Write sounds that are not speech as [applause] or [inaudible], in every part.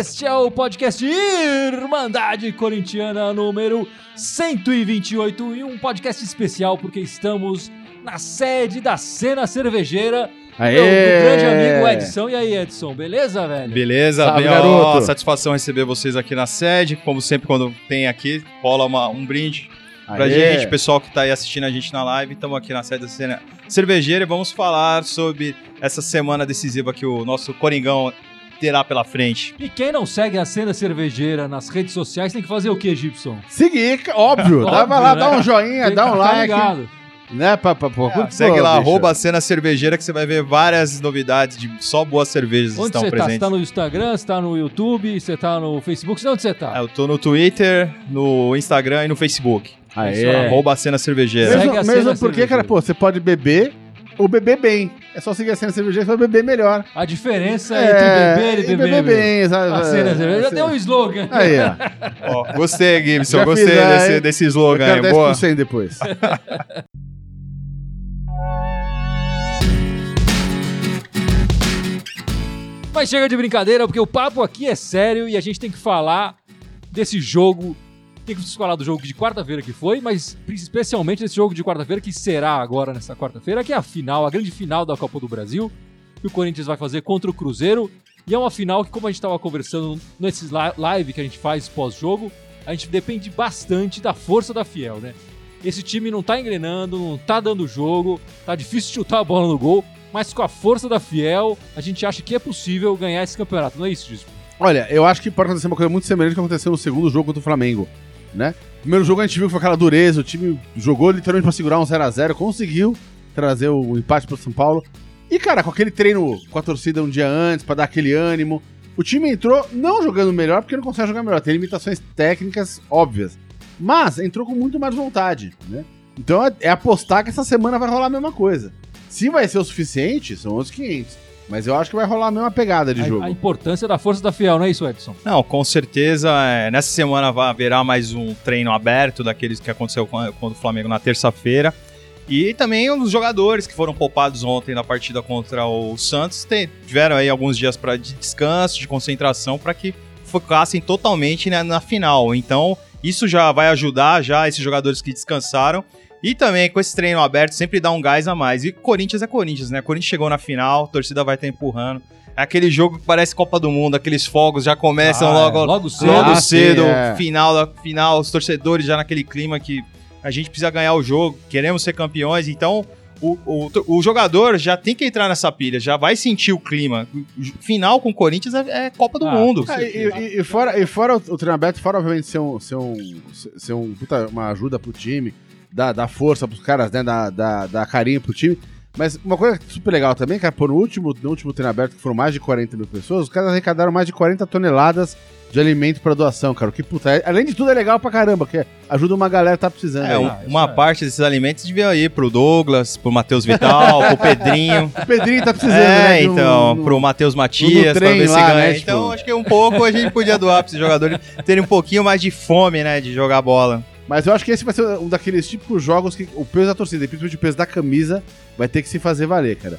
Este é o podcast Irmandade Corintiana número 128 e um podcast especial porque estamos na sede da cena cervejeira Aê! do grande amigo Edson. E aí, Edson, beleza, velho? Beleza, Salve, bem, ó, garoto. satisfação receber vocês aqui na sede. Como sempre, quando tem aqui, rola uma- um brinde pra Aê! gente, pessoal que tá aí assistindo a gente na live. Estamos aqui na sede da cena cervejeira e vamos falar sobre essa semana decisiva que o nosso Coringão terá pela frente. E quem não segue a cena cervejeira nas redes sociais tem que fazer o que, Gibson? Seguir, óbvio. [laughs] dá, Óbvio, vai lá, né? dá um joinha, Tem dá que um like. ligado. Né, pra, pra, pra, pô, segue lá, bicho. arroba a cena cervejeira que você vai ver várias novidades de só boas cervejas Onde estão você tá? Você presentes. tá no Instagram, você tá no YouTube, você tá no Facebook? Onde você tá? É, Eu tô no Twitter, no Instagram e no Facebook. Aê. É. Arroba a cena cervejeira. Mesmo, mesmo porque, cervejeira. cara, pô, você pode beber ou beber bem. É só seguir a cena cervejeira, você vai beber melhor. A diferença É, entre beber e beber. beber bem, sabe? A cena cervejeira. Já É, tem um slogan. Aí, ó. Ó, gostei, Gibson. Já gostei fiz, desse, aí. desse Eu slogan quero aí. Boa. 10% depois. Mas chega de brincadeira, porque o papo aqui é sério e a gente tem que falar desse jogo. Tem que falar do jogo de quarta-feira que foi, mas especialmente desse jogo de quarta-feira que será agora nessa quarta-feira, que é a final, a grande final da Copa do Brasil, que o Corinthians vai fazer contra o Cruzeiro. E é uma final que, como a gente estava conversando nesses li- live que a gente faz pós-jogo, a gente depende bastante da força da Fiel, né? Esse time não tá engrenando, não tá dando jogo, tá difícil chutar a bola no gol, mas com a força da Fiel, a gente acha que é possível ganhar esse campeonato, não é isso, Disco? Olha, eu acho que pode acontecer uma coisa muito semelhante que aconteceu no segundo jogo contra o Flamengo, né? Primeiro jogo a gente viu que foi aquela dureza, o time jogou literalmente pra segurar um 0x0, conseguiu trazer o empate pro São Paulo. E, cara, com aquele treino com a torcida um dia antes, pra dar aquele ânimo, o time entrou não jogando melhor, porque não consegue jogar melhor, tem limitações técnicas óbvias. Mas entrou com muito mais vontade, né? Então é, é apostar que essa semana vai rolar a mesma coisa. Se vai ser o suficiente, são outros 500. Mas eu acho que vai rolar a mesma pegada de jogo. A, a importância da força da Fiel, não é isso, Edson? Não, com certeza. é, nessa semana vai haverá mais um treino aberto daqueles que aconteceu com, a- com o Flamengo na terça-feira. E também os jogadores que foram poupados ontem na partida contra o Santos te- tiveram aí alguns dias pra, de descanso, de concentração, para que focassem totalmente né, na final. Então, isso já vai ajudar já esses jogadores que descansaram. E também com esse treino aberto sempre dá um gás a mais. E Corinthians é Corinthians, né? Corinthians chegou na final, a torcida vai estar empurrando. É aquele jogo que parece Copa do Mundo, aqueles fogos já começam Ah, logo, é, logo cedo. logo Ah, cedo, sim, é. final da final, os torcedores já naquele clima que a gente precisa ganhar o jogo, queremos ser campeões, então o, o, o jogador já tem que entrar nessa pilha, já vai sentir o clima. Final com o Corinthians é, é Copa do Ah, Mundo. Ah, e, e- e fora, e fora o, o treino aberto, fora obviamente ser, um, ser, um, ser um, puta, uma ajuda pro time, dar, dar força pros caras, né? Dar, dar, dar carinho pro time. Mas uma coisa super legal também, cara, pô, no último, no último treino aberto, que foram mais de 40 mil pessoas, os caras arrecadaram mais de 40 toneladas de alimento pra doação, cara. O que, puta, é- além de tudo é legal pra caramba, que ajuda uma galera que tá precisando. É, aí. um- Ah, isso uma parte desses alimentos devia ir pro Douglas, pro Matheus Vital, pro Pedrinho. [laughs] O Pedrinho tá precisando, né? É, um- então, no- pro Matheus Matias, pra ver se lá, ganha. né, Então, tipo- acho que um pouco a gente podia doar pra esses jogadores terem um pouquinho mais de fome, né, de jogar bola. Mas eu acho que esse vai ser um daqueles tipos de jogos que o peso da torcida, principalmente o peso da camisa, vai ter que se fazer valer, cara.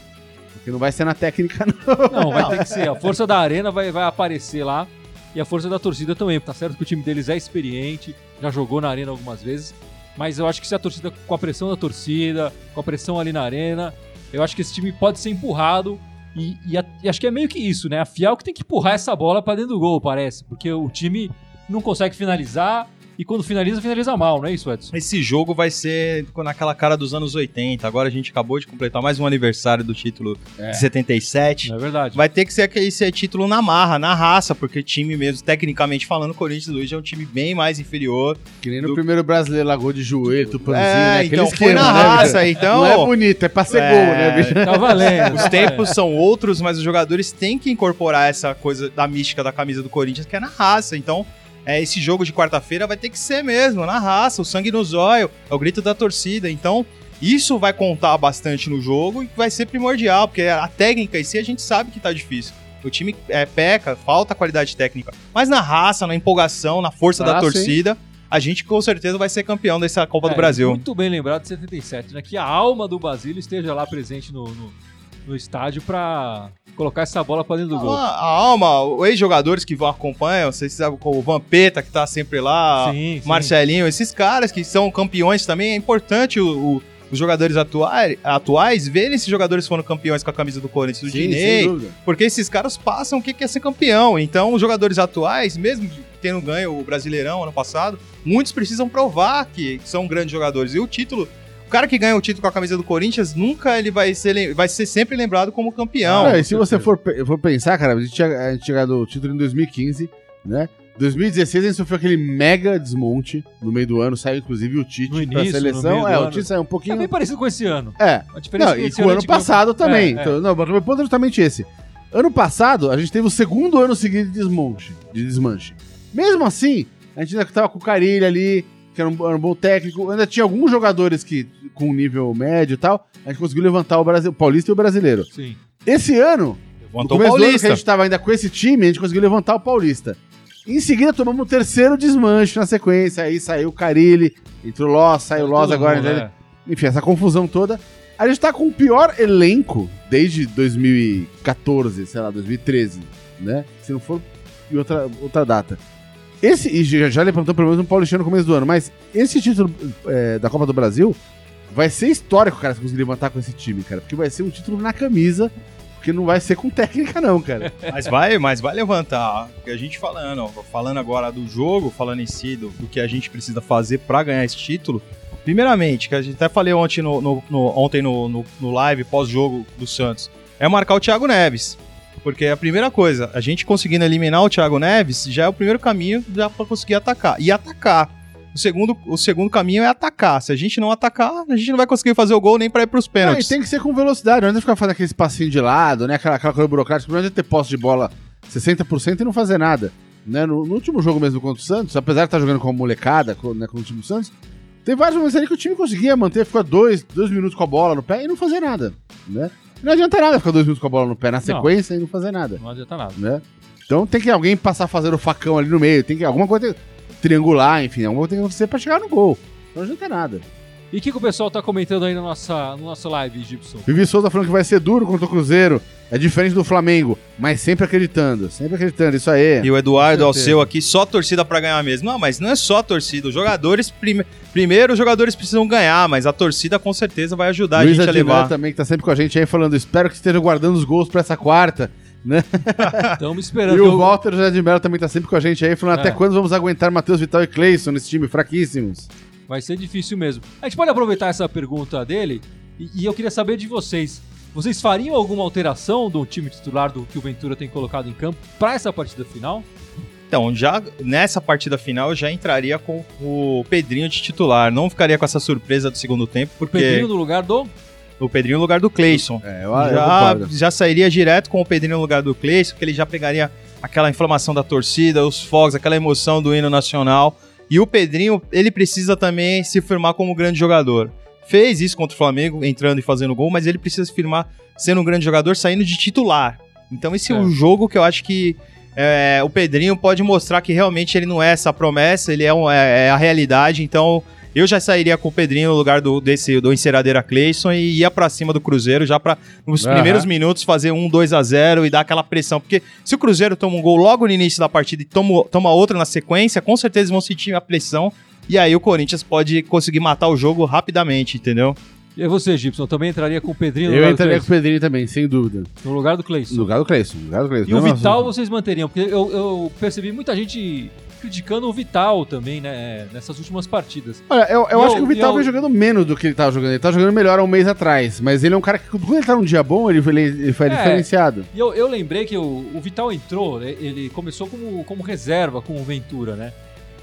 Porque não vai ser na técnica, [laughs] não. Não, vai ter que ser. A força da arena vai, vai aparecer lá e a força da torcida também. Tá certo que o time deles é experiente, já jogou na arena algumas vezes, mas eu acho que se a torcida, com a pressão da torcida, com a pressão ali na arena, eu acho que esse time pode ser empurrado. E, e a- e acho que é meio que isso, né? A Fiel que tem que empurrar essa bola pra dentro do gol, parece. Porque o time não consegue finalizar e quando finaliza, finaliza mal, não é isso, Edson? Esse jogo vai ser naquela cara dos anos 80. Agora a gente acabou de completar mais um aniversário do título É. de 77. Não é verdade? Vai ter que ser aquele esse título na marra, na raça, porque time mesmo, tecnicamente falando, o Corinthians hoje é um time bem mais inferior. Que nem no Do- primeiro brasileiro, lagou de joelho, tupanzinho, é, né? Então foi na né, raça, bicho? então. Não é bonito, é pra ser É, gol, né, bicho? Tá valendo. Os tempos são outros, mas os jogadores têm que incorporar essa coisa da mística da camisa do Corinthians, que é na raça. Então, é, esse jogo de quarta-feira vai ter que ser mesmo, na raça, o sangue no zóio, é o grito da torcida. Então, isso vai contar bastante no jogo e vai ser primordial, porque a técnica em si a gente sabe que tá difícil. O time é, peca, falta qualidade técnica. Mas na raça, na empolgação, na força Ah, da sim. torcida, a gente com certeza vai ser campeão dessa Copa É, do Brasil. Muito bem lembrado de 77, né? Que a alma do Basílio esteja lá presente no, no, no estádio pra colocar essa bola pra dentro do gol. A, a alma, os ex-jogadores que vão acompanham, vocês sabem como o Vampeta, que tá sempre lá, Sim, sim. Marcelinho, esses caras que são campeões também, é importante o- o- os jogadores atuais, atuais verem esses jogadores que foram campeões com a camisa do Corinthians, do Sim, Dinei, porque esses caras passam o que que é ser campeão. Então, os jogadores atuais, mesmo tendo ganho o Brasileirão ano passado, muitos precisam provar que são grandes jogadores. E o título, cara que ganha o título com a camisa do Corinthians, nunca ele vai ser, vai ser sempre lembrado como campeão. E se você for, for pensar, cara, a gente tinha, a gente tinha o título em 2015, né? 2016 a gente sofreu aquele mega desmonte no meio do ano, saiu inclusive o Tite No início, seleção. meio do É, o ano. Tite saiu um É pouquinho. bem parecido com esse ano. É. A diferença Não, é que e com o a ano gente ganhou- passado também. É, é. Então, não, mas o meu ponto é justamente esse. Ano passado, a gente teve o segundo ano seguido de desmonte, de desmanche. Mesmo assim, a gente ainda tava com o Carilho ali, que era um, era um bom técnico. Ainda tinha alguns jogadores que, com nível médio e tal, a gente conseguiu levantar o, Brasil, o Paulista e o Brasileiro. Sim. Esse ano, no Levantou o começo do ano que a gente tava ainda com esse time, a gente conseguiu levantar o Paulista. Em seguida, tomamos o terceiro desmanche na sequência. Aí saiu o Carilli, entrou o Loss, saiu o Loss agora. mundo, né? é. Enfim, essa confusão toda. A gente tá com o pior elenco desde 2014, sei lá, 2013, né? Se não for em outra, outra data. Esse, e já, levantou pelo menos um Paulistano no começo do ano, mas esse título é, da Copa do Brasil vai ser histórico, cara, se conseguir levantar com esse time, cara. Porque vai ser um título na camisa, porque não vai ser com técnica, não, cara. Mas vai, mas vai levantar. Porque a gente falando, falando agora do jogo, falando em si, do, do que a gente precisa fazer pra ganhar esse título. Primeiramente, que a gente até falei ontem no, no- no- ontem no, no, no live pós-jogo do Santos, é marcar o Thiago Neves. Porque a primeira coisa, a gente conseguindo eliminar o Thiago Neves já é o primeiro caminho já pra conseguir atacar. E atacar. O segundo, o segundo caminho é atacar. Se a gente não atacar, a gente não vai conseguir fazer o gol nem pra ir pros e pênaltis. tem que ser com velocidade, não adianta ficar fazendo aquele espacinho de lado, né? Aquela, aquela coisa burocrática, não adianta ter posse de bola 60% e não fazer nada. Né? No, no último jogo mesmo contra o Santos, apesar de estar jogando com a molecada, com, né, com o time do Santos, tem vários momentos ali que o time conseguia manter, ficar dois, dois minutos com a bola no pé e não fazer nada. Né? Não adianta nada ficar dois minutos com a bola no pé na sequência e não fazer nada. Não adianta nada. Né? Então tem que alguém passar fazendo o facão ali no meio, tem que alguma coisa triangular, enfim, alguma coisa tem que acontecer pra chegar no gol. Não adianta nada. E o que, que o pessoal tá comentando aí na nossa, no nosso live, Gibson? Vivi Souza falando que vai ser duro contra o Cruzeiro. É diferente do Flamengo, mas sempre acreditando. Sempre acreditando, isso aí. E o Eduardo ao seu aqui, só torcida pra ganhar mesmo. Não, mas não é só torcida. Os jogadores, prime... primeiro, os jogadores precisam ganhar, mas a torcida com certeza vai ajudar Luiz a gente a levar. também, que tá sempre com a gente aí, falando: espero que esteja guardando os gols pra essa quarta. [laughs] Estamos esperando. E o Walter José de Mello também tá sempre com a gente aí, falando: É. até quando vamos aguentar Matheus Vital e Cleison nesse time fraquíssimos? Vai ser difícil mesmo. A gente pode aproveitar essa pergunta dele e, e eu queria saber de vocês. Vocês fariam alguma alteração do time titular do que o Ventura tem colocado em campo pra essa partida final? Então, já nessa partida final, eu já entraria com o Pedrinho de titular. Não ficaria com essa surpresa do segundo tempo, porque Pedrinho no lugar do. o Pedrinho no lugar do Cleison. É, eu, já, já sairia direto com o Pedrinho no lugar do Cleison, que ele já pegaria aquela inflamação da torcida, os fogos, aquela emoção do hino nacional. E o Pedrinho, ele precisa também se firmar como grande jogador. Fez isso contra o Flamengo, entrando e fazendo gol, mas ele precisa se firmar sendo um grande jogador, saindo de titular. Então esse é, É. um jogo que eu acho que é, o Pedrinho pode mostrar que realmente ele não é essa promessa, ele é, um- é- é a realidade. Então eu já sairia com o Pedrinho no lugar do, desse, do Enceradeira Cleison e ia pra cima do Cruzeiro já pra nos Aham. primeiros minutos fazer um 2 a 0 e dar aquela pressão. Porque se o Cruzeiro toma um gol logo no início da partida e toma, toma outro na sequência, com certeza vão sentir a pressão. E aí o Corinthians pode conseguir matar o jogo rapidamente, entendeu? E você, Gibson, também entraria com o Pedrinho no Eu lugar, entraria do com o? Pedrinho também, sem dúvida. no lugar do No Cleison. lugar do Cleison. No lugar do Cleison. E o Não, Vital não, vocês manteriam? Porque eu, eu percebi muita gente criticando o Vital também, né? Nessas últimas partidas. Olha, eu, eu acho eu- que o Vital eu- vem jogando menos do que ele tava jogando. Ele tá jogando melhor há um mês atrás. Mas ele é um cara que, quando ele tá num dia bom, ele, ele, ele foi É. diferenciado. E eu, eu lembrei que o, o Vital entrou, né, ele começou como, como reserva com o Ventura, né?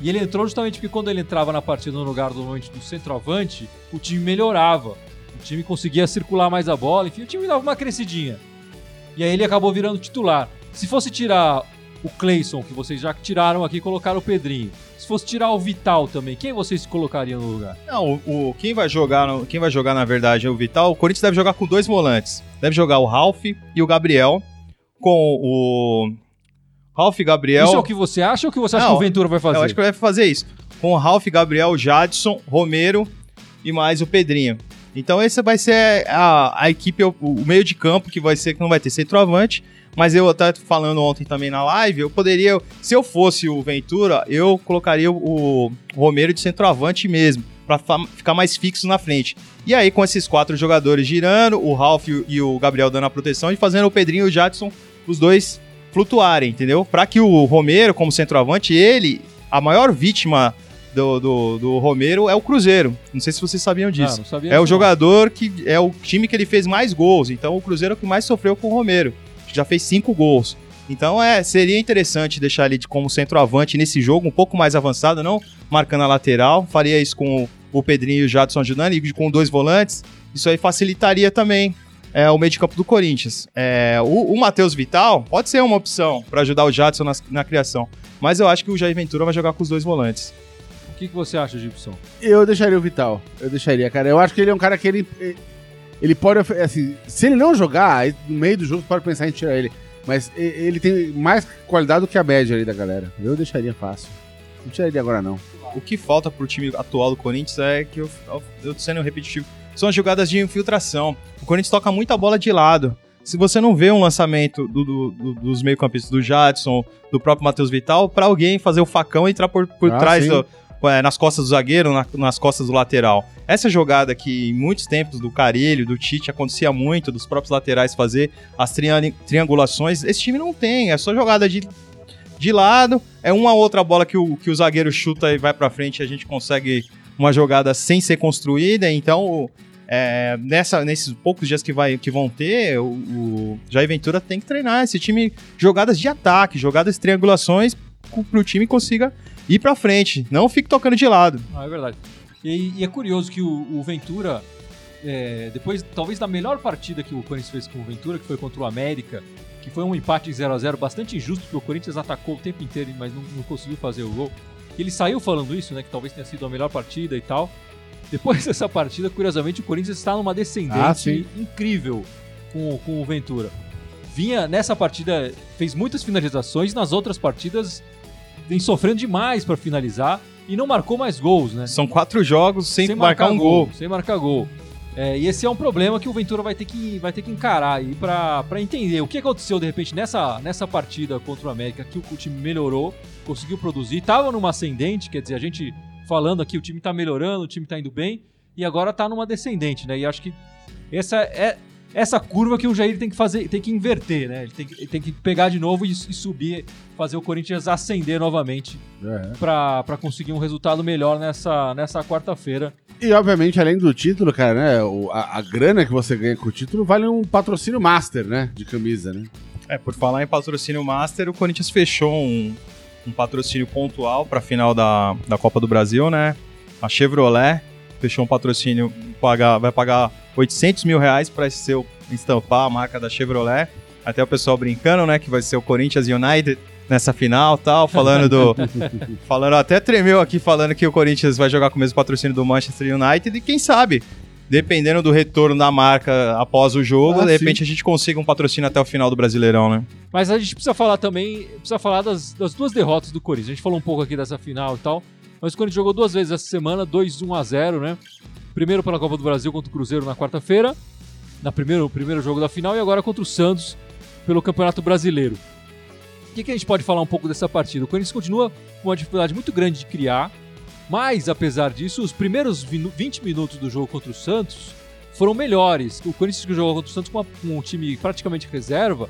E ele entrou justamente porque quando ele entrava na partida no lugar do, do centroavante, o time melhorava. O time conseguia circular mais a bola, enfim, o time dava uma crescidinha. E aí ele acabou virando titular. Se fosse tirar o Cleison, que vocês já tiraram aqui e colocaram o Pedrinho. Se fosse tirar o Vital também, quem vocês colocariam no lugar? Não, o, o- quem vai jogar, no- quem vai jogar na verdade é o Vital. O Corinthians deve jogar com dois volantes. Deve jogar o Ralf e o Gabriel com o Ralf e Gabriel. Isso é o que você acha ou o que você acha Não, que o Ventura vai fazer? Eu acho que vai fazer isso. Com o Ralf, Gabriel, Jadson, Romero e mais o Pedrinho. Então esse vai ser a, a equipe, o, o meio de campo que vai ser que não vai ter centroavante. Mas eu até falando ontem também na live, eu poderia, se eu fosse o Ventura, eu colocaria o, Romero de centroavante mesmo, para ficar mais fixo na frente. E aí com esses quatro jogadores girando, o Ralph e o Gabriel dando a proteção e fazendo o Pedrinho e o Jadson, os dois flutuarem, entendeu? Para que o Romero, como centroavante, ele, a maior vítima do, do, do, Romero é o Cruzeiro. Não sei se vocês sabiam disso. Ah, é o jogador que é o time que ele fez mais gols. Então o Cruzeiro é o que mais sofreu com o Romero. Já fez cinco gols. Então é, seria interessante deixar ele de, como centroavante nesse jogo, um pouco mais avançado, não marcando a lateral. Faria isso com o, o Pedrinho e o Jadson ajudando, e com dois volantes. Isso aí facilitaria também é, o meio de campo do Corinthians. É, o, o Matheus Vital pode ser uma opção para ajudar o Jadson na, na, criação, mas eu acho que o Jair Ventura vai jogar com os dois volantes. O que, que você acha, Gibson? Eu deixaria o Vital. Eu deixaria, cara. Eu acho que ele é um cara que ele. Ele pode. Assim, se ele não jogar, no meio do jogo, você pode pensar em tirar ele. Mas ele tem mais qualidade do que a média ali da galera. Eu deixaria fácil. Não tiraria agora, não. O que falta pro time atual do Corinthians é que eu, eu tô sendo repetitivo. São as jogadas de infiltração. O Corinthians toca muita bola de lado. Se você não vê um lançamento do, do, do, dos meio-campistas do Jadson, do próprio Matheus Vital, para alguém fazer o facão e entrar por, por ah, trás é, nas costas do zagueiro, na, nas costas do lateral. Essa jogada que em muitos tempos do Carilho, do Tite, acontecia muito, dos próprios laterais fazer as triangulações, esse time não tem, é só jogada de, de lado, é uma outra bola que o, que o zagueiro chuta e vai para frente e a gente consegue uma jogada sem ser construída, então é, nessa, nesses poucos dias que, vai, que vão ter, o, o Jair Ventura tem que treinar esse time jogadas de ataque, jogadas de triangulações para o time consiga ir para frente, não fique tocando de lado. Ah, é verdade. E, e, é curioso que o, o Ventura, é, depois talvez da melhor partida que o Corinthians fez com o Ventura, que foi contra o América, que foi um empate em 0 a 0 bastante injusto, porque o Corinthians atacou o tempo inteiro, mas não, não conseguiu fazer o gol. Ele saiu falando isso, né, que talvez tenha sido a melhor partida e tal. Depois [laughs] dessa partida, curiosamente, o Corinthians está numa descendente ah, incrível com, com o Ventura. Vinha nessa partida, fez muitas finalizações, nas outras partidas vem sofrendo demais para finalizar e não marcou mais gols, né? São quatro jogos sem, sem marcar, marcar, um gol, gol. Sem marcar gol. É, e esse é um problema que o Ventura vai ter que, vai ter que encarar aí para entender o que aconteceu de repente nessa, nessa partida contra o América, que o, time melhorou, conseguiu produzir, estava numa ascendente, quer dizer, a gente falando aqui, o time está melhorando, o time está indo bem, e agora está numa descendente, né? E acho que essa é, essa curva que o Jair tem que fazer, tem que inverter, né? Ele tem, ele tem que pegar de novo e, e, subir, fazer o Corinthians ascender novamente é. para conseguir um resultado melhor nessa, nessa quarta-feira. E obviamente, além do título, cara, né? O, a, a, grana que você ganha com o título vale um patrocínio master, né? De camisa, né? É, por falar em patrocínio master, o Corinthians fechou um, um patrocínio pontual para a final da, da Copa do Brasil, né? A Chevrolet fechou um patrocínio, pagar, vai pagar 800 mil reais para seu estampar a marca da Chevrolet. Até o pessoal brincando, né, que vai ser o Corinthians United nessa final tal, falando do. [laughs] falando, até tremeu aqui falando que o Corinthians vai jogar com o mesmo patrocínio do Manchester United e quem sabe, dependendo do retorno da marca após o jogo, ah, de repente sim. a gente consiga um patrocínio até o final do Brasileirão, né? Mas a gente precisa falar também, precisa falar das, das duas derrotas do Corinthians. A gente falou um pouco aqui dessa final e tal, mas o Corinthians jogou duas vezes essa semana, 2-1 a 0, né? Primeiro pela Copa do Brasil contra o Cruzeiro na quarta-feira, na primeiro primeiro jogo da final, e agora contra o Santos pelo Campeonato Brasileiro. O que, que a gente pode falar um pouco dessa partida? O Corinthians continua com uma dificuldade muito grande de criar, mas apesar disso, os primeiros 20 minutos do jogo contra o Santos foram melhores. O Corinthians que jogou contra o Santos com, um time praticamente reserva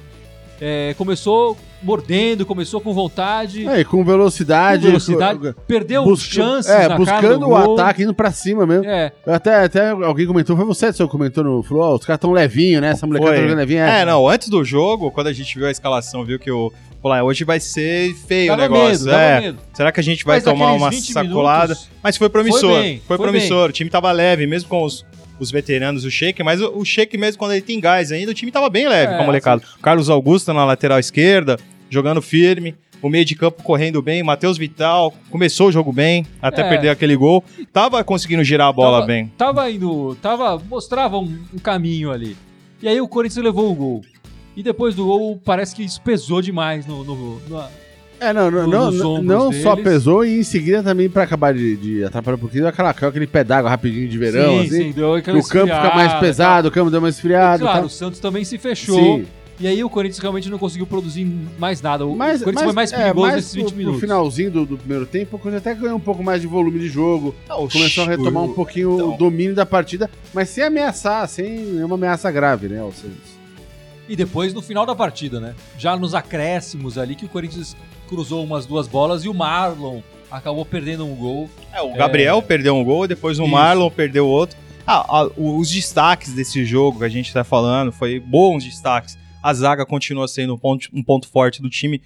é, começou mordendo, começou com vontade. É, com velocidade. Com velocidade com, perdeu busca, chances é, buscando o ataque, indo pra cima mesmo. É. Até, até alguém comentou, foi você, que comentou no falou, oh, os caras tão levinho, né? Essa molecada tá jogando levinho. É. é, não, antes do jogo, quando a gente viu a escalação, viu que o Pô, hoje vai ser feio dava o negócio. Medo, é. Medo. Será que a gente vai Mas tomar uma sacolada? Minutos, Mas foi promissor. Foi, bem, foi, foi promissor. Bem. O time tava leve, mesmo com os os veteranos, o Sheik, mas o, o Sheik mesmo quando ele tem gás ainda, o time tava bem leve é, com a molecada. Assim. Carlos Augusto na lateral esquerda, jogando firme. O meio de campo correndo bem, Matheus Vital começou o jogo bem, até é. perder aquele gol. Tava conseguindo girar a bola tava, bem. Tava indo, tava, mostrava um, um caminho ali. E aí o Corinthians levou o gol. E depois do gol, parece que isso pesou demais no, no, no É, não, não, no- não, não, não só pesou e em seguida também pra acabar de, de atrapalhar um pouquinho, aquela, aquele pé d'água rapidinho de verão, sim, assim. sim, deu que aquela o campo fica mais pesado, o campo deu mais esfriado. E, claro, tal. o Santos também se fechou. Sim. E aí o Corinthians realmente não conseguiu produzir mais nada. O Mas, Corinthians foi mais é, perigoso mais nesses 20 pro, pro minutos. finalzinho do, do primeiro tempo, o Corinthians até ganhou um pouco mais de volume de jogo, começou a retomar um pouquinho então. o domínio da partida, mas sem ameaçar, sem nenhuma ameaça grave, né, ao Santos. E depois no final da partida, né? Já nos acréscimos ali que o Corinthians cruzou umas duas bolas e o Marlon acabou perdendo um gol. É, o Gabriel perdeu um gol, depois o Isso. Marlon perdeu outro. Ah, ah, os destaques desse jogo que a gente tá falando foi bons destaques. A zaga continua sendo um ponto, um ponto forte do time.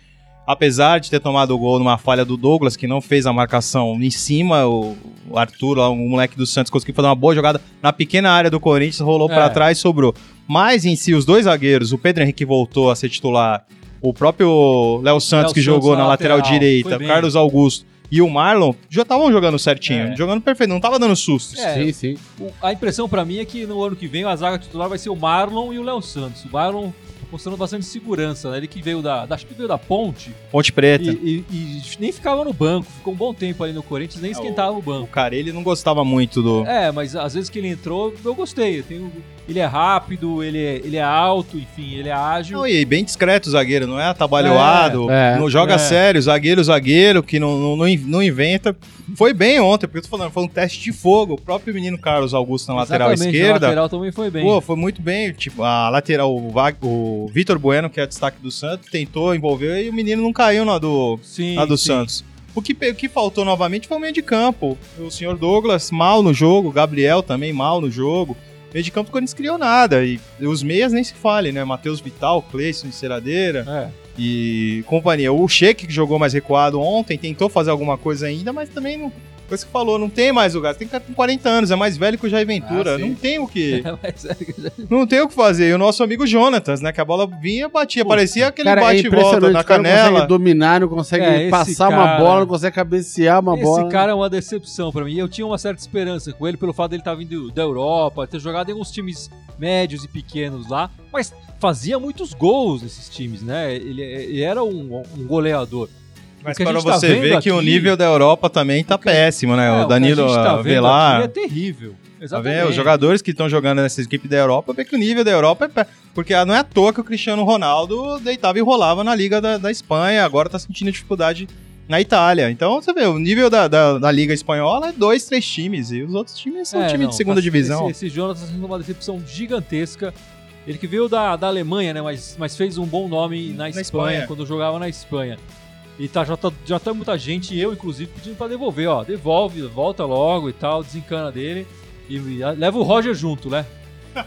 Apesar de ter tomado o gol numa falha do Douglas, que não fez a marcação em cima, o, Arthur, lá, o moleque do Santos, conseguiu fazer uma boa jogada na pequena área do Corinthians, rolou É. pra trás e sobrou. Mas em si, os dois zagueiros, o Pedro Henrique voltou a ser titular, o próprio Léo Santos, Léo que Santos jogou na na lateral, lateral, direita. Carlos Augusto e o Marlon, já estavam jogando certinho, É. jogando perfeito, não tava dando sustos. É. Sim, sim. O- a impressão pra mim é que no ano que vem a zaga titular vai ser o Marlon e o Léo Santos. O Marlon mostrando bastante segurança, né? Ele que veio da, da- acho que veio da Ponte Ponte e, Preta. e- e nem ficava no banco, ficou um bom tempo ali no Corinthians, nem É, esquentava o O banco. cara, ele não gostava muito do. É, mas às vezes que ele entrou, eu gostei. Eu tenho- ele é rápido, ele é, ele é alto, enfim, ele é ágil. Não, e bem discreto o zagueiro, não é atabalhoado, É, é. não joga É. sério, zagueiro, zagueiro, que não, não, não in- não inventa. Foi bem ontem, porque eu tô falando, foi um teste de fogo. O próprio menino Carlos Augusto na lateral Exatamente, esquerda. A lateral também foi bem. Pô, foi muito bem. Tipo, a lateral, o, o Vitor Bueno, que é destaque do Santos, tentou envolver e o menino não caiu na do, sim, na do sim. Santos. O que, o que faltou novamente foi o meio de campo. O senhor Douglas mal no jogo, o Gabriel também mal no jogo. Meio de campo o Corinthians criou nada. E os meias nem se fale, né? Matheus Vital, Cleison, Enceradeira É. e companhia. O Sheik, que jogou mais recuado ontem, tentou fazer alguma coisa ainda, mas também não. Coisa que falou, não tem mais o gasto. Tem cara com 40 anos, é mais velho que o Jair Ventura. Ah, não tem o que. [laughs] É que- Não tem o que fazer. E o nosso amigo Jonatas, né? Que a bola vinha, batia. Puta. Parecia aquele Cara, é bate e volta impressionante, na cara não canela. consegue dominar, não consegue É, esse passar uma cara- bola, não consegue cabecear uma Esse bola. cara é uma decepção pra mim. Eu tinha uma certa esperança com ele pelo fato dele estar vindo da Europa, ter jogado em alguns times médios e pequenos lá, mas fazia muitos gols nesses times, né? Ele, ele era um, um goleador. Mas O para tá você vendo ver que o aqui- nível da Europa também tá que- péssimo, né? É, o Danilo gente tá vendo Velar. aqui é terrível. Tá Exatamente. vendo? Os jogadores que estão jogando nessa equipe da Europa, vê que o nível da Europa é. pé- Porque não é à toa que o Cristiano Ronaldo deitava e rolava na Liga da, da Espanha, agora tá sentindo dificuldade na Itália. Então você vê, o nível da, da, da Liga Espanhola é dois, três times, e os outros times são É, time não, de segunda tá- divisão. Esse, esse Jonas tá sendo uma decepção gigantesca. Ele que veio da, da Alemanha, né? Mas, mas fez um bom nome na, Espanha, Espanha. quando jogava na Espanha. E tá, já, tá, já tá muita gente, eu inclusive, pedindo pra devolver, ó. Devolve, volta logo e tal, desencana dele. E, e leva o Roger junto, né? [laughs]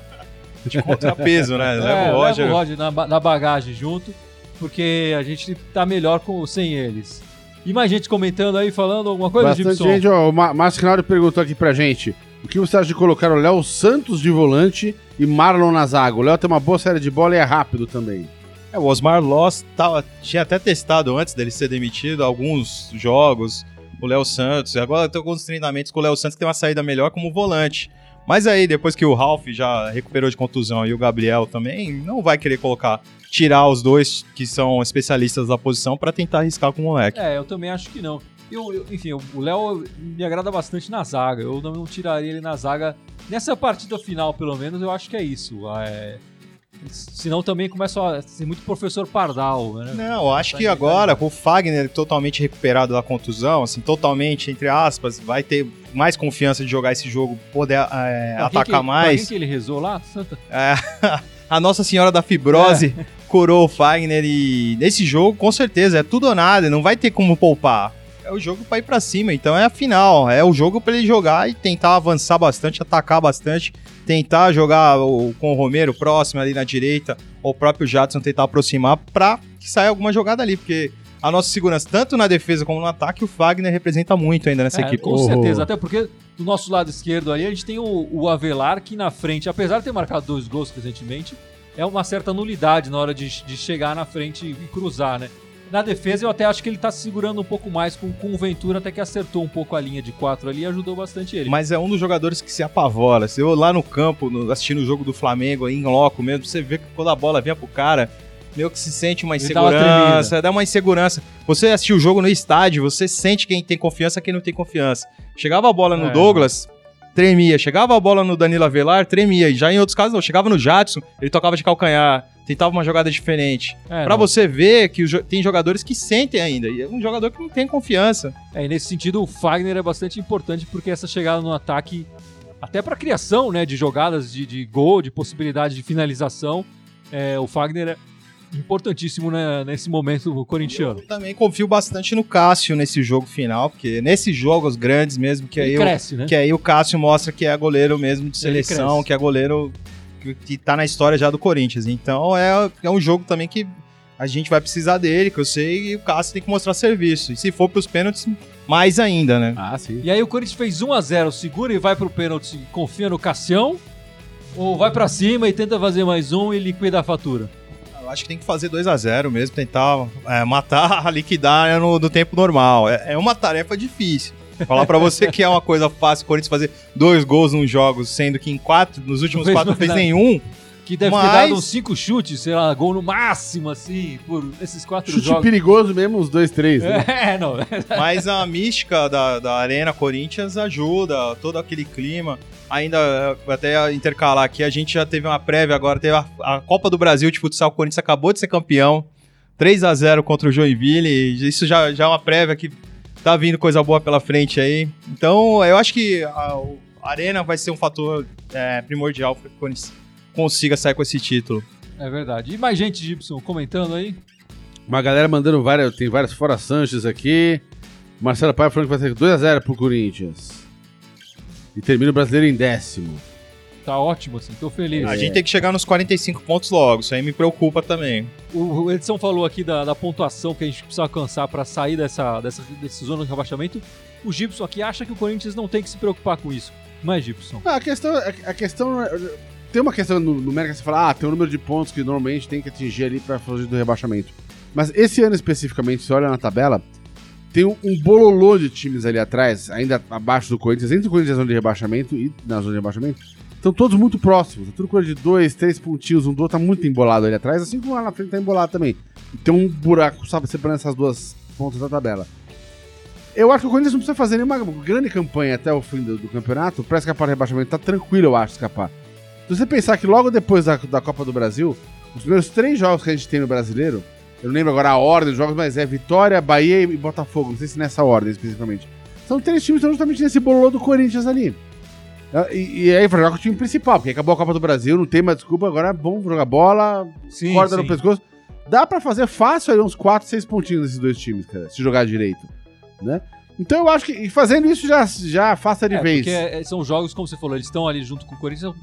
De contrapeso, né? É, Leva o Roger. Leva o Roger na, na bagagem junto, porque a gente tá melhor com, sem eles. E mais gente comentando aí, falando alguma coisa, Bastante Gibson? gente, ó, o Márcio Rinaldi perguntou aqui pra gente. O que você acha de colocar o Léo Santos de volante e Marlon na zaga? O Léo tem uma boa série de bola e é rápido também. É, o Osmar Loss tava, tinha até testado antes dele ser demitido alguns jogos, o Léo Santos. Agora tem alguns treinamentos com o Léo Santos que tem uma saída melhor como volante. Mas aí, depois que o Ralph já recuperou de contusão e o Gabriel também, não vai querer colocar, tirar os dois que são especialistas da posição pra tentar arriscar com o moleque. É, eu também acho que não. Eu, eu- enfim, o Léo me agrada bastante na zaga. Eu não, não tiraria ele na zaga. Nessa partida final, pelo menos, eu acho que é isso. É, senão também começa a ser muito professor Pardal, né? Não, acho que agora, com o Fagner totalmente recuperado da contusão, assim, totalmente, entre aspas, vai ter mais confiança de jogar esse jogo, poder é, Pra atacar que- pra mais. quem que ele rezou lá? Santa. É, [laughs] a Nossa Senhora da Fibrose curou o Fagner e nesse jogo, com certeza, é tudo ou nada, não vai ter como poupar. É o jogo pra ir pra cima, então é a final, é o jogo pra ele jogar e tentar avançar bastante, atacar bastante, tentar jogar o- com o Romero próximo ali na direita, ou o próprio Jadson tentar aproximar pra que saia alguma jogada ali, porque a nossa segurança, tanto na defesa como no ataque, o Fagner representa muito ainda nessa É, equipe. Com Oh. certeza, até porque do nosso lado esquerdo ali a gente tem o, o Avelar que na frente, apesar de ter marcado dois gols recentemente, é uma certa nulidade na hora de, de chegar na frente e cruzar, né? Na defesa eu até acho que ele tá se segurando um pouco mais com, com o Ventura, até que acertou um pouco a linha de quatro ali e ajudou bastante ele. Mas é um dos jogadores que se apavora. Se eu lá no campo, no- assistindo o jogo do Flamengo, em loco mesmo, você vê que quando a bola vinha pro cara, meio que se sente uma Ele dá uma insegurança, dá uma insegurança. Você assistiu o jogo no estádio, você sente quem tem confiança quem não tem confiança. Chegava a bola no É. Douglas, tremia. Chegava a bola no Danilo Avelar, tremia. E já em outros casos não. Chegava no Jadson, ele tocava de calcanhar, tentava uma jogada diferente. É, Pra não. você ver que jo- tem jogadores que sentem ainda. E é um jogador que não tem confiança. É, e nesse sentido, o Fagner é bastante importante porque essa chegada no ataque, até para criação né, de jogadas de, de gol, de possibilidade de finalização, é, o Fagner é importantíssimo né, nesse momento corintiano. Eu também confio bastante no Cássio nesse jogo final, porque nesses jogos grandes mesmo, que aí, Ele o, cresce, né? que aí o Cássio mostra que é goleiro mesmo de Ele seleção, cresce. que é goleiro que, que tá na história já do Corinthians. Então é, é um jogo também que a gente vai precisar dele, que eu sei, e o Cássio tem que mostrar serviço. E se for pros pênaltis, mais ainda, né? Ah, sim. E aí o Corinthians fez 1 a 0 segura e vai pro pênalti, confia no Cassião, ou vai pra cima e tenta fazer mais um e liquida a fatura? Eu acho que tem que fazer 2 a 0 mesmo, tentar é, matar, [laughs] liquidar no, no tempo normal. É, é uma tarefa difícil. Falar pra você que é uma coisa fácil o Corinthians fazer dois gols nos jogos, sendo que em quatro, nos últimos quatro não fez nada. nenhum. Que deve ter Mas- dado uns 5 chutes, sei lá, gol no máximo, assim, por esses quatro Chute jogos. perigoso mesmo, os dois, três. né? [laughs] É, não. [laughs] Mas a mística da, da Arena Corinthians ajuda, todo aquele clima. Ainda, eh, até intercalar aqui, a gente já teve uma prévia agora, teve a, a Copa do Brasil de futsal, o Corinthians acabou de ser campeão. 3 a 0 contra o Joinville, e isso já, já é uma prévia que tá vindo coisa boa pela frente aí. Então, eu acho que a, a Arena vai ser um fator eh, primordial para o Corinthians consiga sair com esse título. É verdade. E mais gente, Gibson, comentando aí? Uma galera mandando várias. Tem várias fora Sanches aqui. Marcelo Pai falando que vai ser 2x0 pro Corinthians. E termina o brasileiro em décimo. Tá ótimo, assim, tô feliz. A gente tem que chegar nos 45 pontos logo, isso aí me preocupa também. O o Edson falou aqui da, da pontuação que a gente precisa alcançar pra sair dessa, dessa, desse zona de rebaixamento. O Gibson aqui acha que o Corinthians não tem que se preocupar com isso. Mas, Gibson, Ah, a questão. A, a questão é- tem uma questão numérica que você fala, ah, tem um número de pontos que normalmente tem que atingir ali pra fugir do rebaixamento. Mas esse ano especificamente, se olha na tabela, tem um, bololô de times ali atrás, ainda abaixo do Corinthians, entre o Corinthians na zona de rebaixamento e na zona de rebaixamento. Estão todos muito próximos, é tudo coisa de dois, três pontinhos, um do outro tá muito embolado ali atrás, assim como lá na frente tá embolado também. E tem um buraco, sabe, separando essas duas pontas da tabela. Eu acho que o Corinthians não precisa fazer nenhuma grande campanha até o fim do, do campeonato pra escapar do rebaixamento. Tá tranquilo, eu acho, escapar. Se você pensar que logo depois da, da Copa do Brasil, os primeiros três jogos que a gente tem no brasileiro, eu não lembro agora a ordem dos jogos, mas é Vitória, Bahia e Botafogo. Não sei se nessa ordem especificamente. São três times que estão justamente nesse bololô do Corinthians ali. Ah, E, e aí vai jogar com o time principal, porque acabou a Copa do Brasil, não tem mais desculpa, agora vamos jogar bola, sim, corda sim. no pescoço. Dá pra fazer fácil aí uns 4, 6 pontinhos nesses dois times, cara, se jogar direito, né? Então eu acho que fazendo isso já, já afasta de É, vez. porque é, são jogos, como você falou, eles estão ali junto com o Corinthians,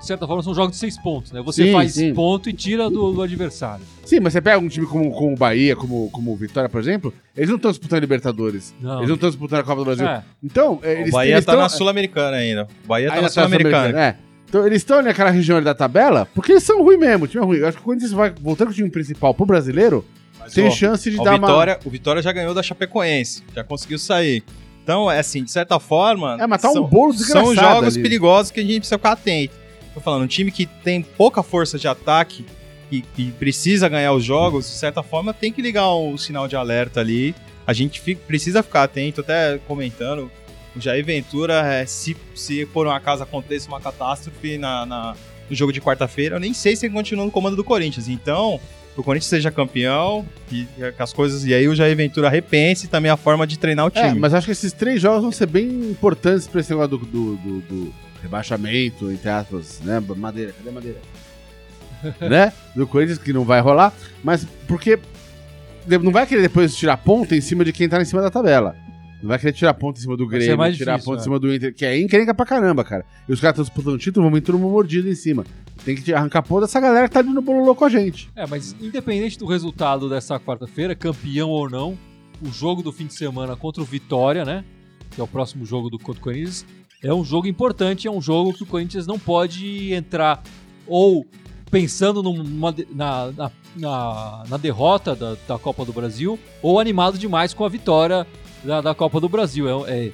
de certa forma são jogos de seis pontos, né? Você Sim, faz sim. ponto e tira do, do adversário. Sim, mas você pega um time como, como o Bahia, como, como o Vitória, por exemplo, eles não estão disputando Libertadores. Não. Eles não estão disputando a Copa do Brasil. É, Então, é, eles o Bahia eles tá tão- na Sul-Americana ainda. O Bahia tá na tá na Sul-Americana. Sul-Americana, É. Então, eles estão naquela região ali da tabela porque eles são ruins mesmo. O time é ruim. Eu acho que quando eles vai voltando com o time principal pro brasileiro, Mas, tem ó, chance de o dar Vitória, o Vitória já ganhou da Chapecoense, já conseguiu sair. Então, é assim, de certa forma. uma. É, mas tá um são, bolo desgraçado. são jogos ali. perigosos que a gente precisa ficar atento. Tô falando, um time que tem pouca força de ataque e, e precisa ganhar os jogos, de certa forma, tem que ligar o sinal de alerta ali. A gente fi- precisa ficar atento, até comentando. O Jair Ventura, é, se, se por um acaso aconteça uma catástrofe na, na- no jogo de quarta-feira, eu nem sei se ele continua no comando do Corinthians. Então, o Corinthians seja campeão e e que as coisas. E aí o Jair Ventura repense também a forma de treinar o time. É, mas acho que esses três jogos vão ser bem importantes pra esse negócio do, do, do- do rebaixamento, entre aspas, né? Madeira, cadê a madeira? [laughs] né? Do Corinthians, que não vai rolar, mas porque não vai querer depois tirar ponta em cima de quem tá em cima da tabela. Não vai querer tirar ponta em cima do Grêmio, tirar difícil, ponta é. em cima do Inter, que é encrenca pra caramba, cara. E os caras estão disputando o título, vão vir todo mundo mordido em cima. Tem que arrancar ponta dessa galera que tá ali no bololô com a gente. é, mas independente do resultado dessa quarta-feira, campeão ou não, o jogo do fim de semana contra o Vitória, né? Que é o próximo jogo do Corinthians, é um jogo importante, é um jogo que o Corinthians não pode entrar ou pensando numa na, na, na, na derrota da, da Copa do Brasil ou animado demais com a vitória da, da Copa do Brasil. É, é-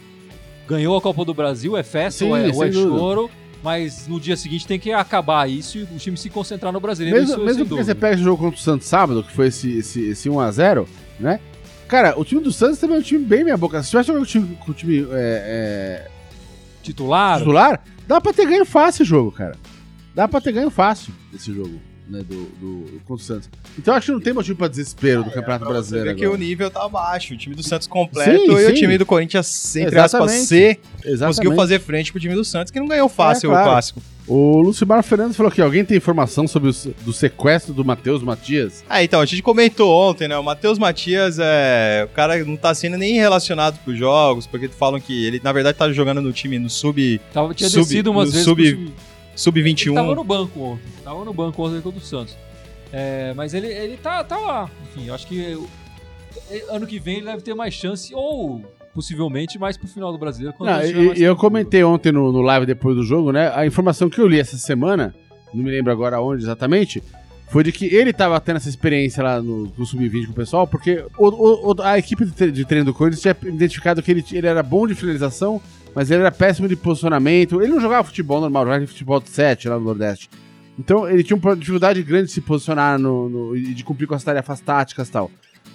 ganhou a Copa do Brasil, é festa Sim, ou é, ou é choro, Mas no dia seguinte tem que acabar isso e o time se concentrar no brasileiro. Mesmo, isso, mesmo sem porque dúvida. você pega esse jogo contra o Santos sábado, que foi esse, esse, esse 1x0, né? Cara, o time do Santos também é um time bem meia boca. Se tivesse jogado com o time, com o time é, Titular, titular, dá pra ter ganho fácil esse jogo, cara. Dá pra ter ganho fácil esse jogo, né? Do, do, contra o Santos. Então eu acho que não tem motivo pra desespero do Campeonato Pra você Brasileiro. ver que o nível tá baixo. O time do Santos completo Sim, e o sim. time do Corinthians, entre aspas. C, Exatamente. conseguiu fazer frente pro time do Santos, que não ganhou fácil É, claro. o clássico. O Lucimar Fernandes falou aqui: alguém tem informação sobre o do sequestro do Matheus Matias? Ah, então, a gente comentou ontem, né? O Matheus Matias, é, o cara não tá sendo nem relacionado pros jogos, porque falam que ele, na verdade, tá jogando no time no sub- tava, tinha Sub- descido umas no vezes. sub- pro time- Ele tava sub-21. no banco ontem. Tava no banco ontem contra o Santos. É, mas ele, ele tá, tá lá. Enfim, eu acho que eu- ano que vem ele deve ter mais chance, ou possivelmente mais pro final do brasileiro. quando Não, ele e, eu comentei ontem no, no live depois do jogo, né? A informação que eu li essa semana, não me lembro agora onde exatamente, foi de que ele tava tendo essa experiência lá no, no Sub-20 com o pessoal, porque o- o- a equipe de, tre- de treino do Corinthians tinha identificado que ele, ele era bom de finalização, mas ele era péssimo de posicionamento. Ele não jogava futebol normal, jogava futebol de 7 lá no Nordeste. Então ele tinha uma dificuldade grande de se posicionar no, no- e de cumprir com as tarefas táticas e tal.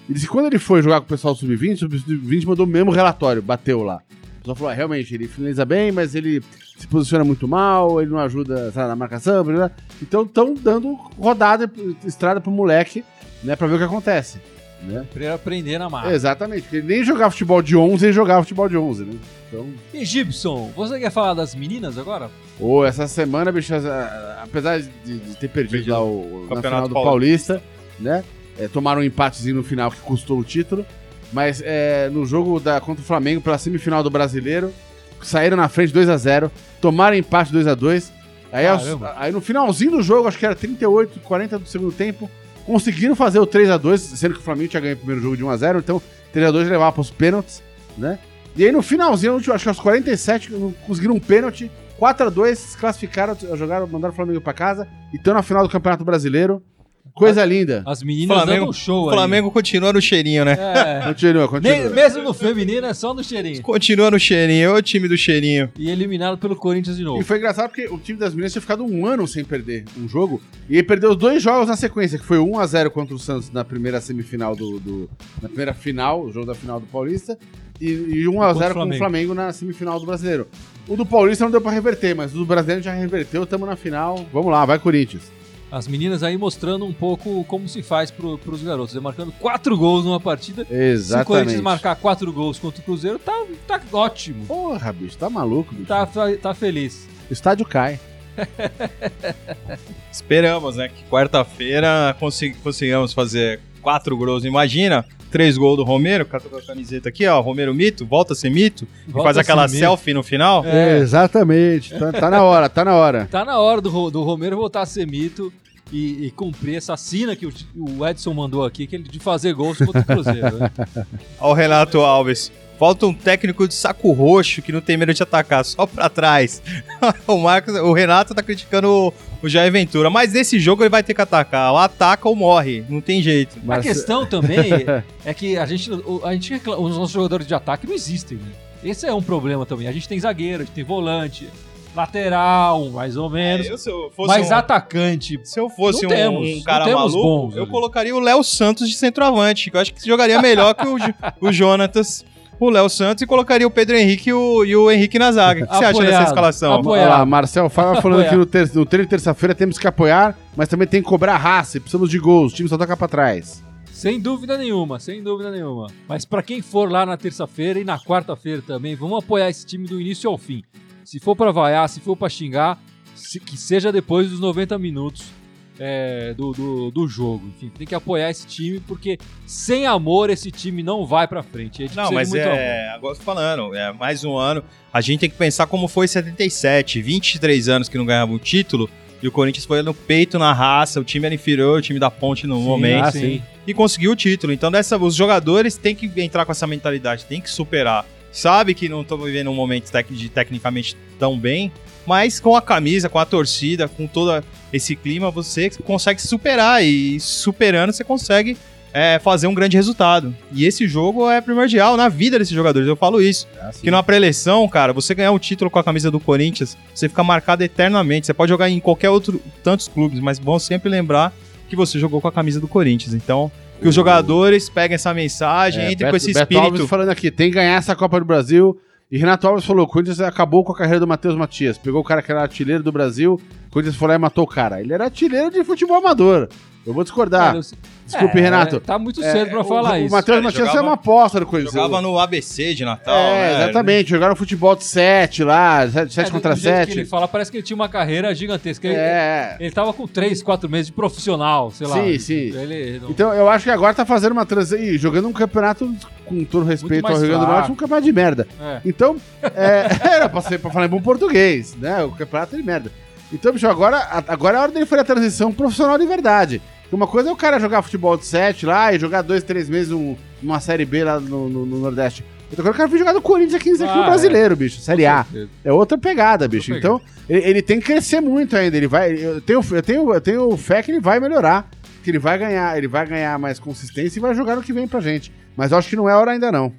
Ele disse quando ele foi jogar com o pessoal do Sub-20, o Sub-20 mandou o mesmo relatório, bateu lá. O pessoal falou, ah, realmente, ele finaliza bem, mas ele se posiciona muito mal, ele não ajuda sabe, na marcação, blá, blá. então estão dando rodada, estrada pro moleque, né, pra ver o que acontece. Né? Pra ele aprender na marra. Exatamente, porque ele nem jogava futebol de 11, ele jogava futebol de 11, né? Então, E Gibson, você quer falar das meninas agora? ou essa semana, bicho, apesar de, de ter perdido Perdido lá o, na Campeonato do Paulista, né, é, tomaram um empatezinho no final que custou o título, mas é, no jogo da, contra o Flamengo, pela semifinal do Brasileiro, saíram na frente 2 a 0 tomaram empate 2 a 2 aí, aos- aí no finalzinho do jogo, acho que era 38, 40 do segundo tempo, conseguiram fazer o 3 a 2 sendo que o Flamengo tinha ganho o primeiro jogo de 1 a 0 então 3 a 2 levava para os pênaltis, né? E aí no finalzinho, acho que aos 47, conseguiram um pênalti, 4 a 2 se classificaram, jogaram, mandaram o Flamengo para casa e estão na final do Campeonato Brasileiro. Coisa linda. As meninas Flamengo- dando show O aí. Flamengo continua no cheirinho, né? É. [laughs] Continua, continua. Nem- mesmo no feminino é só no cheirinho. Continua no cheirinho, é o time do cheirinho. E eliminado pelo Corinthians de E novo. foi engraçado porque o time das meninas tinha ficado um ano sem perder um jogo. E ele perdeu os dois jogos na sequência, que foi 1x0 contra o Santos na primeira semifinal do. do- na primeira final, o jogo da final do Paulista. E, e 1x0 Contra o com o Flamengo. Flamengo na semifinal do brasileiro. O do Paulista não deu pra reverter, mas o do brasileiro já reverteu, tamo na final. Vamos lá, vai Corinthians. As meninas aí mostrando um pouco como se faz pro, pros garotos. Marcando quatro gols numa partida. Se o Exatamente. Corinthians marcar quatro gols contra o Cruzeiro, tá, tá ótimo. Porra, bicho, tá maluco, bicho. Tá, tá, tá feliz. O estádio cai. Esperamos, né? Que quarta-feira consig- consigamos fazer quatro gols. Imagina, três gols do Romero, com a com a camiseta aqui, ó. Romero mito, volta a ser mito. e Volta faz a aquela ser mito. selfie no final. É. Exatamente. Tá, tá na hora, tá na hora. Tá na hora do, do Romero voltar a ser mito e, e cumprir essa sina que o, o Edson mandou aqui, que ele de fazer gols contra o Cruzeiro. né? [laughs] Ó o Renato Alves. Falta um técnico de saco roxo que não tem medo de atacar, só pra trás. [laughs] o Marcos, o Renato tá criticando o, o Jair Ventura, mas nesse jogo ele vai ter que atacar. Ou ataca ou morre, não tem jeito. A Mas- questão também [laughs] é que a gente, a gente reclama- os nossos jogadores de ataque não existem, né? Esse é um problema também. A gente tem zagueiro, a gente tem volante, lateral, mais ou menos. É, eu, se eu fosse mas um- atacante, Se eu fosse um, temos, um cara maluco, bons eu ali. colocaria o Léo Santos de centroavante, que eu acho que jogaria melhor que o, o [laughs] Jonatas, o Léo Santos, e colocaria o Pedro Henrique e o, e o Henrique na zaga. O que você acha dessa escalação? Apo- Olha lá, Marcel Fala falando Apoiar. que no, ter no treino de terça-feira temos que apoiar, mas também tem que cobrar raça, e precisamos de gols, o time só toca pra trás. sem dúvida nenhuma, sem dúvida nenhuma. Mas pra quem for lá na terça-feira e na quarta-feira também, vamos apoiar esse time do início ao fim. Se for pra vaiar, se for pra xingar, se- que seja depois dos 90 minutos é, do, do, do jogo. Enfim, tem que apoiar esse time, porque sem amor esse time não vai pra frente. A gente Não, mas muito amor. é. Agora eu tô falando, é mais um ano. A gente tem que pensar como foi 77, 23 anos que não ganhava um título. E o Corinthians foi no peito, na raça, o time era inferior, o time da ponte no Sim, momento. ah, sim. e conseguiu o título. Então, dessa, os jogadores têm que entrar com essa mentalidade, têm que superar. Sabe que não estão vivendo um momento tec- de tecnicamente tão bem, mas com a camisa, com a torcida, com todo esse clima, você consegue se superar. E superando, você consegue é, fazer um grande resultado. E esse jogo é primordial na vida desses jogadores, eu falo isso. É assim. Que numa pré-eleição, cara, você ganhar um título com a camisa do Corinthians, você fica marcado eternamente. Você pode jogar em qualquer outro, tantos clubes, mas bom sempre lembrar que você jogou com a camisa do Corinthians. Então, que os jogadores peguem essa mensagem, É, entrem Beto- com esse Beto espírito. Alves falando aqui, tem que ganhar essa Copa do Brasil. E Renato Alves falou, Corinthians acabou com a carreira do Matheus Matias. Pegou o cara que era artilheiro do Brasil, Corinthians foi lá e matou o cara. Ele era artilheiro de futebol amador. Eu vou discordar. Olha, eu- Desculpe, É, Renato. Tá muito É, cedo pra o- falar o, isso. O Matheus Ele Matias jogava- é uma aposta do Corinthians. Jogava no ABC de Natal, É, né? exatamente. Jogaram futebol de 7 lá, 7 É, contra do jeito que 7. ele fala, parece que ele tinha uma carreira gigantesca. Ele, É. ele tava com 3, 4 meses de profissional, sei lá. Sim, sim. Ele não- Então eu acho que agora tá fazendo uma transição jogando um campeonato com todo respeito ao Rio Grande do. Norte, um campeonato de merda. é. Então, é, [laughs] era pra, ser, pra falar em bom português, né? O campeonato de merda. Então, bicho, agora, agora é a hora dele fazer a transição profissional de verdade. Uma coisa é o cara jogar futebol de 7 lá e jogar dois, três meses um- numa Série B lá no, no- no Nordeste. Outra coisa é o cara vir jogar no Corinthians aqui, aqui Ah, no brasileiro, bicho. Série A. É outra pegada, bicho. Então, ele, ele tem que crescer muito ainda. Ele vai. Eu tenho, eu, tenho, eu tenho fé que ele vai melhorar. Que ele vai ganhar, ele vai ganhar mais consistência e vai jogar no que vem pra gente. Mas eu acho que não é hora ainda, não.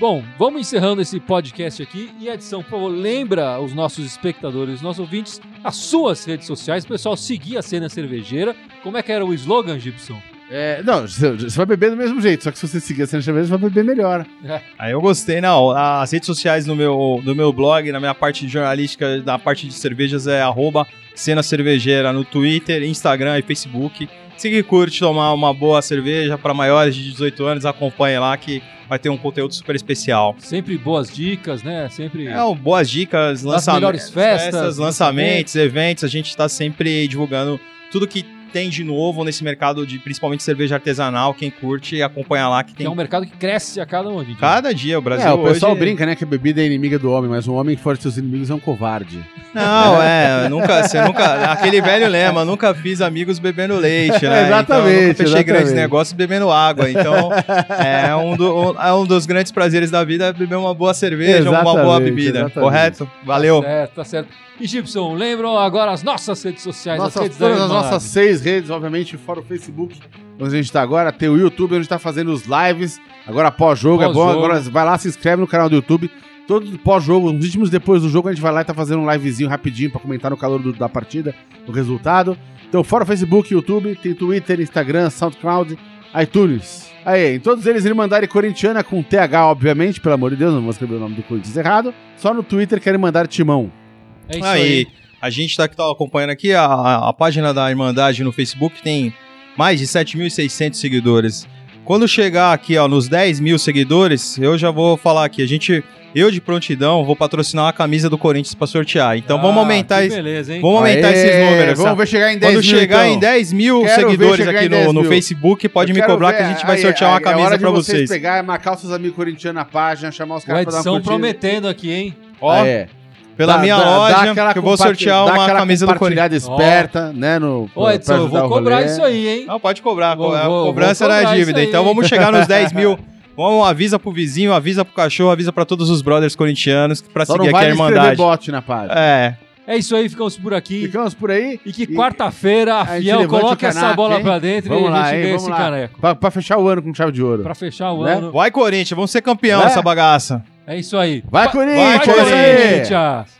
Bom, vamos encerrando esse podcast aqui. E a edição, por favor, lembra os nossos espectadores, os nossos ouvintes, as suas redes sociais. Pessoal, seguir a cena cervejeira. Como é que era o slogan, Gibson? É, não, você vai beber do mesmo jeito, só que se você seguir a cena cerveja, você vai beber melhor. Aí eu gostei, não. As redes sociais no meu, no meu blog, na minha parte de jornalística, na parte de cervejas, é arroba cena cervejeira no Twitter, Instagram e Facebook. Se que curte tomar uma boa cerveja para maiores de 18 anos, acompanhe lá que vai ter um conteúdo super especial. Sempre boas dicas, né? Sempre. É, boas dicas, lançamentos, melhores festas, lançamentos, eventos. A gente está sempre divulgando tudo que tem de novo nesse mercado de principalmente cerveja artesanal. Quem curte, acompanha lá que Que tem é um mercado que cresce a cada um. gente. cada dia. O Brasil é, o pessoal hoje... brinca, né, que a bebida é inimiga do homem, mas um homem que forte seus inimigos é um covarde. Não, é, nunca, você nunca, aquele velho lema, nunca fiz amigos bebendo leite, né? Exatamente, [laughs] Então, eu nunca fechei exatamente. grandes negócios bebendo água, então é um, do- um- é um dos grandes prazeres da vida é beber uma boa cerveja, uma boa bebida, exatamente. correto? Valeu. Tá certo, tá certo. E Gibson, lembram agora as nossas redes sociais, as Nossas, redes da todas as Irmandade. nossas seis redes, obviamente, fora o Facebook, onde a gente tá agora, tem o YouTube, onde a gente tá fazendo os lives, agora pós-jogo, é bom, agora vai lá, se inscreve no canal do YouTube, todo pós-jogo, uns ritmos depois do jogo, a gente vai lá e tá fazendo um livezinho rapidinho pra comentar no calor do- da partida, o resultado. Então, fora o Facebook, YouTube, tem Twitter, Instagram, SoundCloud, iTunes. Aí, em todos eles, Irmandade Corintiana com TH, obviamente, pelo amor de Deus, não vou escrever o nome do Corinthians errado. Só no Twitter querem mandar Timão. É isso Aí, aí. a gente tá, que tá acompanhando aqui, a, a- página da Irmandade no Facebook tem mais de 7.600 seguidores. Quando chegar aqui, ó, nos 10 mil seguidores, eu já vou falar aqui, a gente, eu de prontidão, vou patrocinar uma camisa do Corinthians pra sortear. Então vamos Ah, aumentar que esse, Beleza, hein? vamos aumentar Aê, esses números. Vamos ver chegar em 10 Quando mil, chegar então. em 10 mil Quero seguidores aqui em 10 no, no. Facebook, pode Eu me cobrar ver, que a gente vai aí, sortear aí, uma É camisa pra vocês vocês. pegar, marcar os seus amigos corintianos na página, chamar os caras pra dar uma curtida. prometendo aqui, hein? Ó, Ah, é. Pela Dá- minha dá- dá loja, aquela que eu vou sortear dá uma camisa do Corinthians. esperta, né, no, Ô, Edson, eu vou cobrar rolê. isso aí, hein? Não, pode cobrar. Vou- a vou- cobrança vou não é cobrar dívida. Então vamos chegar nos 10 [laughs] mil. Vamos, avisa pro vizinho, avisa pro cachorro, avisa pra todos os brothers corintianos pra Só seguir não aqui a Irmandade. bot na página. É. É isso aí, ficamos por aqui. Ficamos por aí. E que quarta-feira a a gente Fiel o essa bola hein? pra dentro Vamos e a lá, gente hein? ganha Vamos esse lá. caneco. Pra, pra fechar o ano com chave de ouro. Pra fechar o Né? ano. Vai, Corinthians, vamos ser campeão Né? essa bagaça. É isso aí. Vai, Va- Corinthians! Vai, Corinthians!